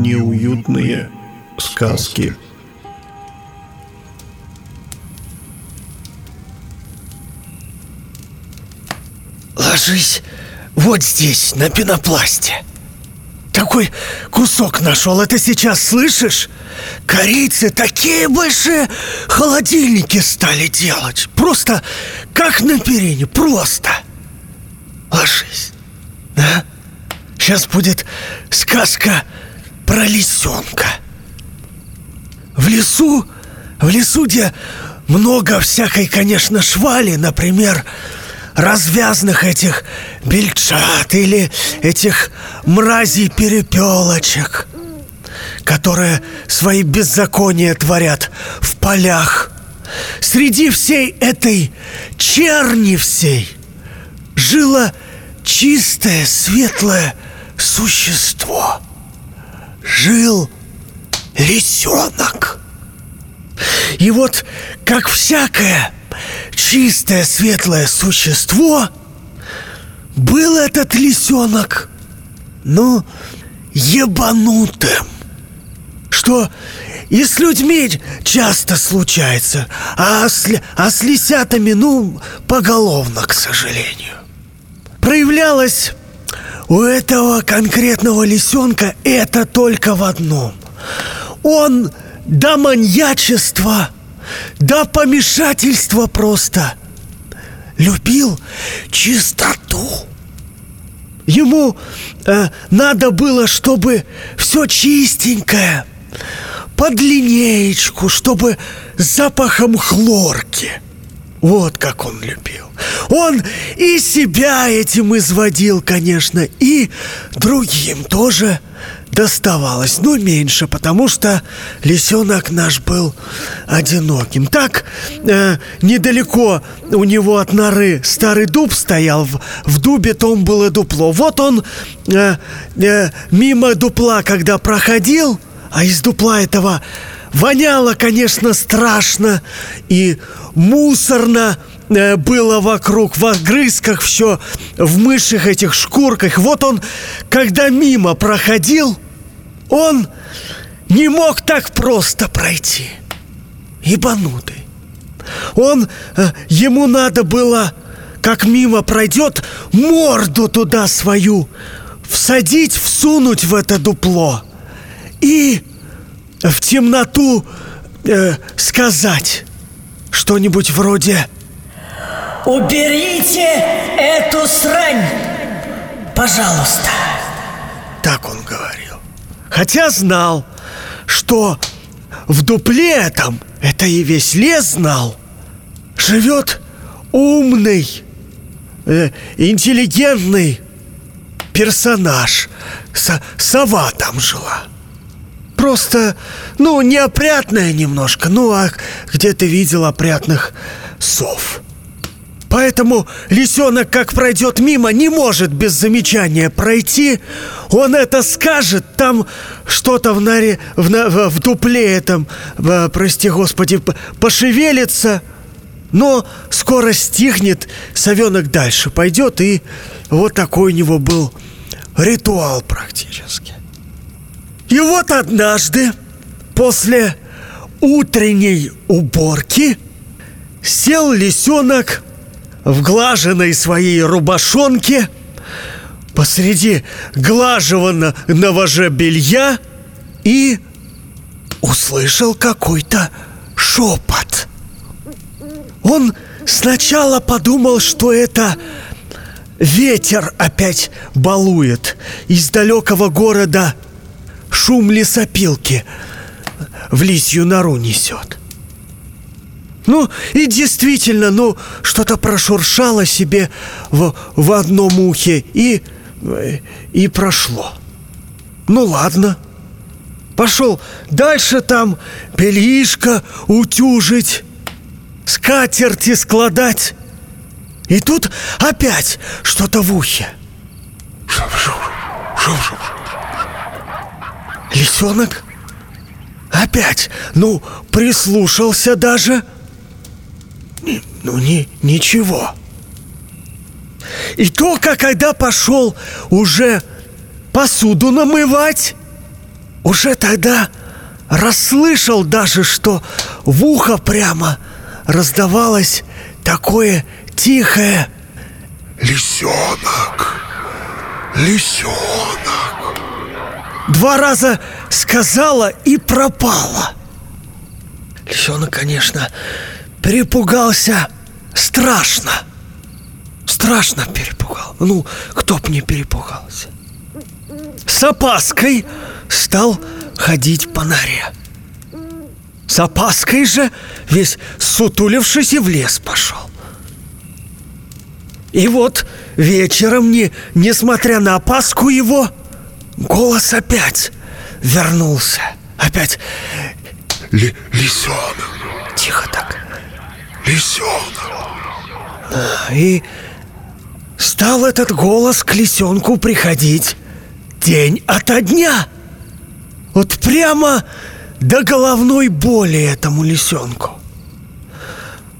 Неуютные сказки. Ложись вот здесь, на пенопласте. Такой кусок нашел, это сейчас слышишь? Корейцы такие большие холодильники стали делать. Просто как на перине, просто. Ложись. А? Сейчас будет сказка про лисенка. В лесу, в лесу, где много всякой, конечно, швали, например, развязных этих бельчат или этих мразей-перепелочек, которые свои беззакония творят в полях. Среди всей этой черни всей жило чистое, светлое существо. Жил лисенок. И вот, как всякое чистое светлое существо, был этот лисенок, ну, ебанутым. Что и с людьми часто случается, а с, а с лисятами, ну, поголовно, к сожалению. Проявлялось у этого конкретного лисенка это только в одном. Он до маньячества – до помешательства просто. Любил чистоту. Ему э, надо было, чтобы все чистенькое, под линеечку, чтобы с запахом хлорки. Вот как он любил. Он и себя этим изводил, конечно, и другим тоже доставалось, но меньше, потому что лисенок наш был одиноким. Так, э, недалеко у него от норы старый дуб стоял, в, в дубе том было дупло. Вот он э, э, мимо дупла, когда проходил, а из дупла этого воняло, конечно, страшно и мусорно, Э, было вокруг, в огрызках все, в мышах этих шкурках. Вот он, когда мимо проходил, он не мог так просто пройти. Ибанутый. Он, э, ему надо было, как мимо пройдет, морду туда свою всадить, всунуть в это дупло и в темноту э, сказать что-нибудь вроде Уберите эту срань, пожалуйста. Так он говорил. Хотя знал, что в дупле этом, это и весь лес знал, живет умный, э, интеллигентный персонаж. С сова там жила. Просто, ну, неопрятная немножко. Ну, а где ты видел опрятных сов? Поэтому лисенок, как пройдет мимо, не может без замечания пройти. Он это скажет, там что-то в, норе, в, в, в дупле этом, в, прости господи, пошевелится. Но скоро стихнет, совенок дальше пойдет, и вот такой у него был ритуал практически. И вот однажды, после утренней уборки, сел лисенок в глаженной своей рубашонке посреди глаживанного же белья и услышал какой-то шепот. Он сначала подумал, что это ветер опять балует из далекого города шум лесопилки в лисью нору несет. Ну, и действительно, ну, что-то прошуршало себе в, в одном ухе и, и прошло. Ну, ладно. Пошел дальше там бельишко утюжить, скатерти складать. И тут опять что-то в ухе. Лисенок опять, ну, прислушался даже – ну, не, ничего. И только когда пошел уже посуду намывать, уже тогда расслышал даже, что в ухо прямо раздавалось такое тихое Лисенок, лисенок. Два раза сказала и пропала. Лисенок, конечно, перепугался страшно. Страшно перепугал. Ну, кто б не перепугался. С опаской стал ходить по норе. С опаской же, весь сутулившись, и в лес пошел. И вот вечером, не, несмотря на опаску его, голос опять вернулся. Опять Ли- лисенок, тихо так. Лисенок. И стал этот голос к лисенку приходить день ото дня. Вот прямо до головной боли этому лисенку.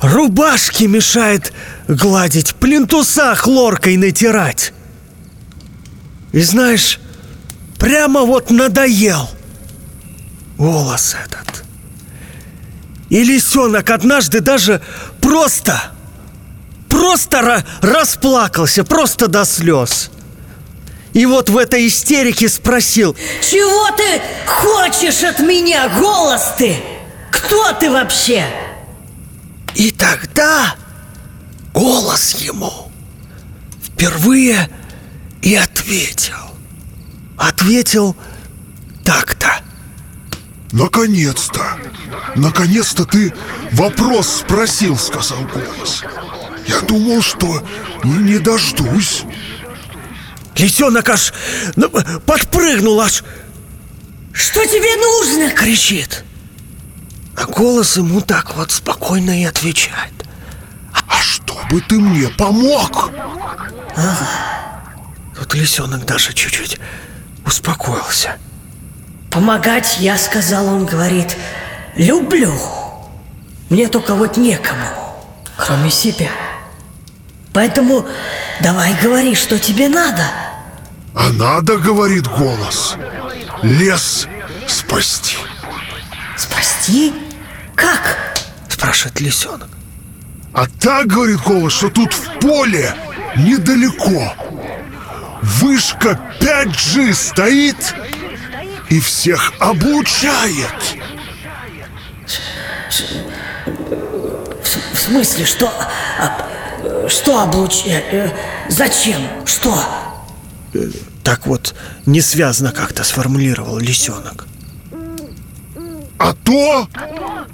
Рубашки мешает гладить, плинтуса хлоркой натирать. И знаешь, прямо вот надоел голос этот. И лисенок однажды даже просто, просто ра- расплакался, просто до слез. И вот в этой истерике спросил, Чего ты хочешь от меня, голос ты? Кто ты вообще? И тогда голос ему впервые и ответил. Ответил так-то. Наконец-то! Наконец-то ты вопрос спросил, сказал голос. Я думал, что не, не дождусь. Лисенок аж ну, подпрыгнул, аж Что тебе нужно? кричит. А голос ему так вот спокойно и отвечает. А чтобы ты мне помог? Тут лисенок даже чуть-чуть успокоился. Помогать я, сказал он, говорит, люблю. Мне только вот некому, кроме себя. Поэтому давай говори, что тебе надо. А надо, говорит голос, лес спасти. Спасти? Как? Спрашивает лисенок. А так, говорит голос, что тут в поле недалеко Вышка 5G стоит и всех облучает В смысле, что... что облуч... э, зачем? Что? Так вот, несвязно как-то сформулировал лисенок. А то,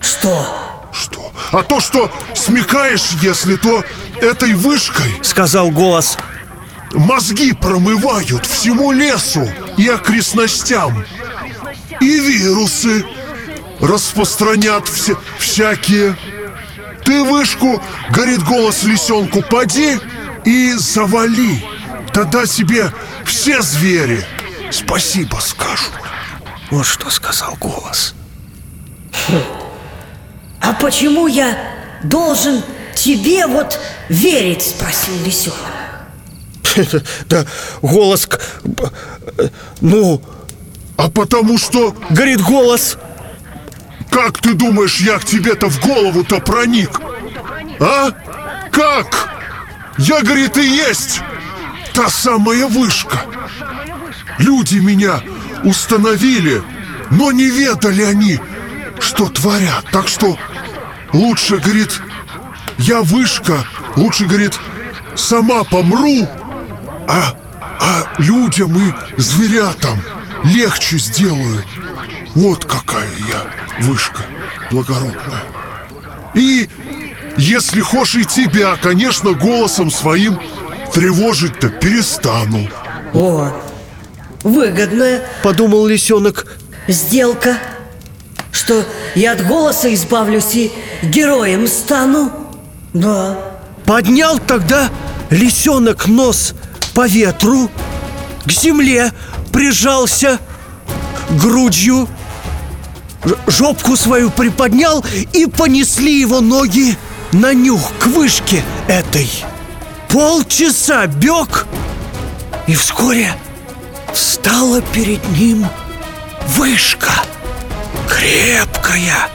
Что? что? А то, что смекаешь, если то этой вышкой Сказал голос. Мозги промывают всему лесу и окрестностям И вирусы распространят все, всякие Ты вышку, горит голос лисенку, поди и завали Тогда себе все звери спасибо скажут Вот что сказал голос. А почему я должен тебе вот верить? Спросил лисенок. Да голос... Ну, А потому что, говорит голос. как ты думаешь, я к тебе-то в голову-то проник? А? Как? Я, говорит, и есть та самая вышка. Люди меня установили, но не ведали они, что творят. Так что лучше, говорит, я вышка, лучше, говорит, сама помру, а, а людям и зверятам легче сделаю. Вот какая я вышка благородная. И если хочешь и тебя, конечно, голосом своим тревожить-то перестану. О, выгодная Подумал лисенок. сделка. Что я от голоса избавлюсь и героем стану. Да. Поднял тогда лисенок нос по ветру, к земле прижался грудью, жопку свою приподнял и понесли его ноги на нюх к вышке этой. Полчаса бег, и вскоре встала перед ним вышка. Крепкая,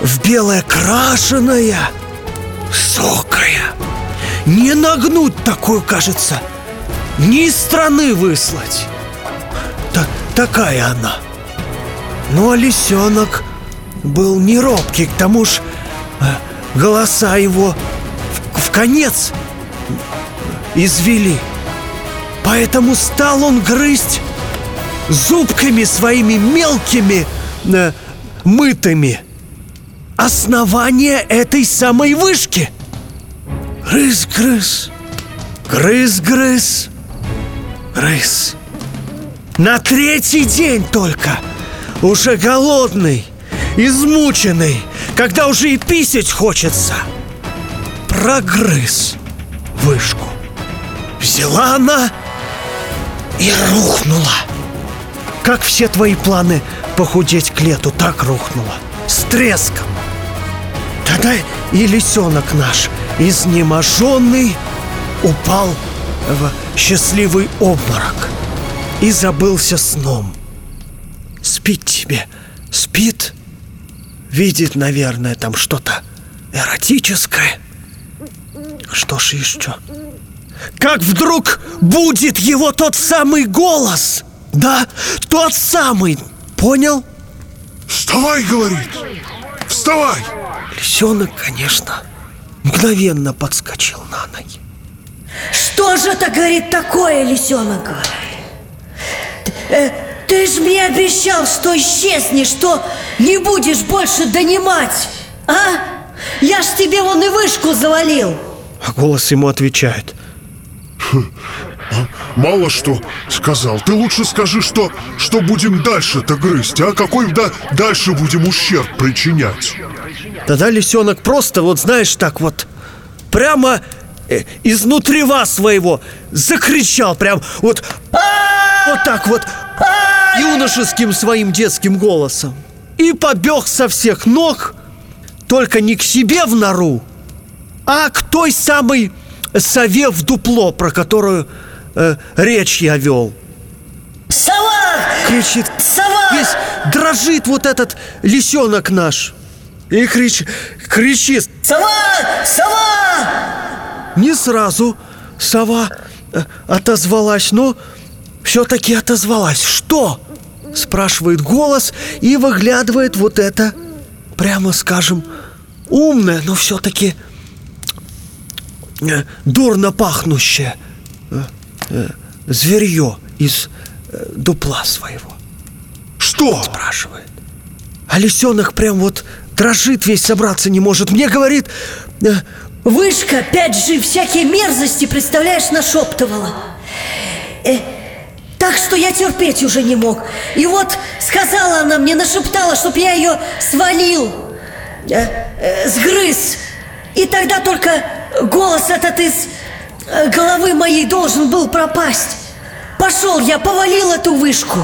в белое крашеная, высокая. Не нагнуть такую, кажется, ни из страны выслать. Та такая она. Ну, а лисенок был не робкий, к тому ж э, голоса его в, в конец извели. Поэтому стал он грызть зубками своими мелкими, э, мытыми основание этой самой вышки. Грыз-грыз, грыз-грыз, грыз. На третий день только, уже голодный, измученный, когда уже и писать хочется, прогрыз вышку. Взяла она и рухнула. Как все твои планы похудеть к лету, так рухнула. С треском. Тогда и лисенок наш, изнеможенный, упал в счастливый обморок и забылся сном. Спит тебе, спит, видит, наверное, там что-то эротическое. Что ж еще? Как вдруг будет его тот самый голос? Да, тот самый, понял? Вставай, говорит! Вставай! Лисенок, конечно, мгновенно подскочил на ноги. Что же это, говорит, такое, лисенок? Ты, э, ты ж мне обещал, что исчезнешь, что не будешь больше донимать, а? Я ж тебе вон и вышку завалил. А голос ему отвечает. Мало что сказал. Ты лучше скажи, что, что будем дальше-то грызть, а какой да, дальше будем ущерб причинять. Тогда лисенок просто, вот знаешь, так вот, прямо э, изнутрева своего закричал, прям вот, вот так вот, юношеским своим детским голосом. И побег со всех ног, только не к себе в нору, а к той самой сове в дупло, про которую э, речь я вел. Сова! Кричит, Сова! весь дрожит вот этот лисенок наш. И крич, кричит, Сова! Сова! Не сразу сова э, отозвалась, но все-таки отозвалась. Что? Спрашивает голос и выглядывает вот это, прямо скажем, умное, но все-таки э, дурно пахнущее э, зверье из дупла своего. Что? Спрашивает. А лисенок прям вот дрожит весь, собраться не может. Мне говорит, Вышка, опять же, всякие мерзости, представляешь, нашептывала. Э, так что я терпеть уже не мог. И вот сказала она мне, нашептала, чтоб я ее свалил, э, э, сгрыз. И тогда только голос этот из э, головы моей должен был пропасть. Пошел я, повалил эту вышку.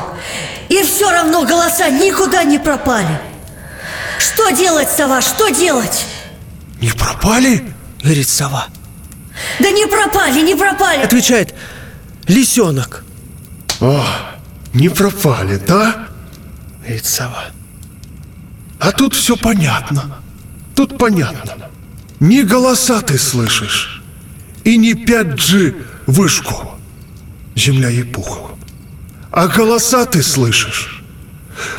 И все равно голоса никуда не пропали. Что делать, сова, что делать? не пропали? Говорит сова. Да не пропали, не пропали. Отвечает лисенок. О, не пропали, да? Говорит сова. А тут все понятно. Тут понятно. Не голоса ты слышишь. И не 5G вышку. Земля ей пухом. А голоса ты слышишь.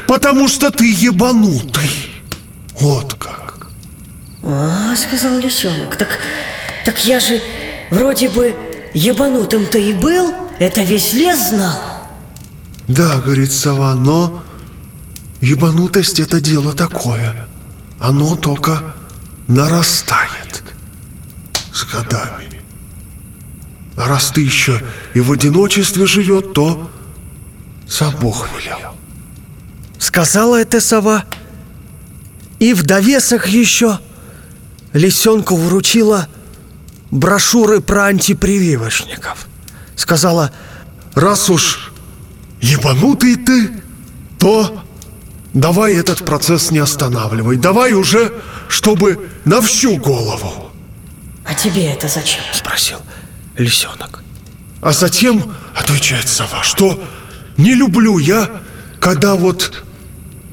Потому что ты ебанутый. Вот как. А, сказал лисенок, так, так я же вроде бы ебанутым-то и был, это весь лес знал. Да, говорит сова, но ебанутость это дело такое. Оно только нарастает с годами. А раз ты еще и в одиночестве живет, то сам Бог велел. Сказала эта сова. И в довесок еще лисенку вручила брошюры про антипрививочников. Сказала, Раз уж ебанутый ты, то давай этот процесс не останавливай. Давай уже, чтобы на всю голову. А тебе это зачем? спросил лисенок. А затем, отвечает сова, что не люблю я когда вот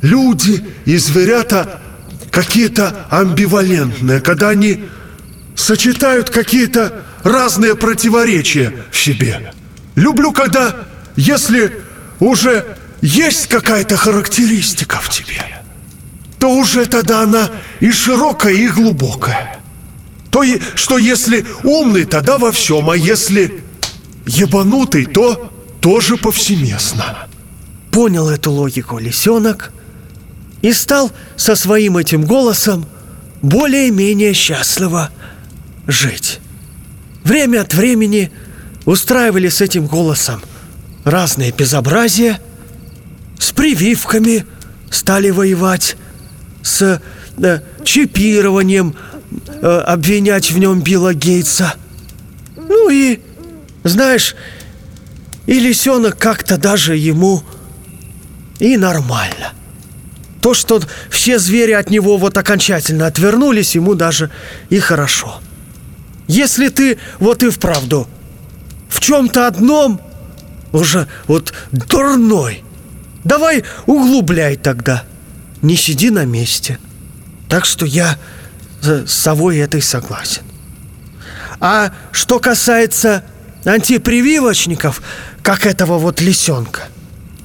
люди и зверята какие-то амбивалентные, когда они сочетают какие-то разные противоречия в себе. Люблю, когда, если уже есть какая-то характеристика в тебе, то уже тогда она и широкая, и глубокая. То, что если умный, тогда во всем, а если ебанутый, то тоже повсеместно. Понял эту логику лисенок и стал со своим этим голосом более-менее счастливо жить. Время от времени устраивали с этим голосом разные безобразия, с прививками стали воевать, с э, чипированием э, обвинять в нем Билла Гейтса. Ну и, знаешь, и лисенок как-то даже ему и нормально. То, что все звери от него вот окончательно отвернулись, ему даже и хорошо. Если ты вот и вправду в чем-то одном уже вот дурной, давай углубляй тогда. Не сиди на месте. Так что я с совой этой согласен. А что касается антипрививочников, как этого вот лисенка,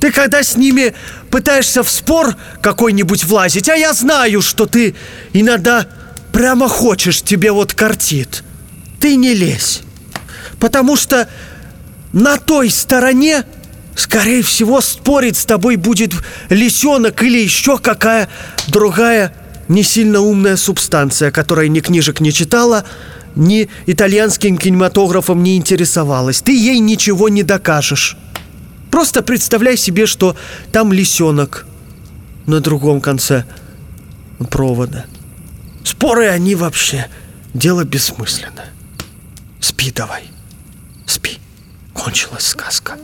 ты когда с ними пытаешься в спор какой-нибудь влазить, а я знаю, что ты иногда прямо хочешь, тебе вот картит, ты не лезь. Потому что на той стороне, скорее всего, спорить с тобой будет лисенок или еще какая другая не сильно умная субстанция, которая ни книжек не читала, ни итальянским кинематографом не интересовалась. Ты ей ничего не докажешь. Просто представляй себе, что там лисенок на другом конце провода. Споры они вообще дело бессмысленное. Спи давай. Спи. Кончилась сказка.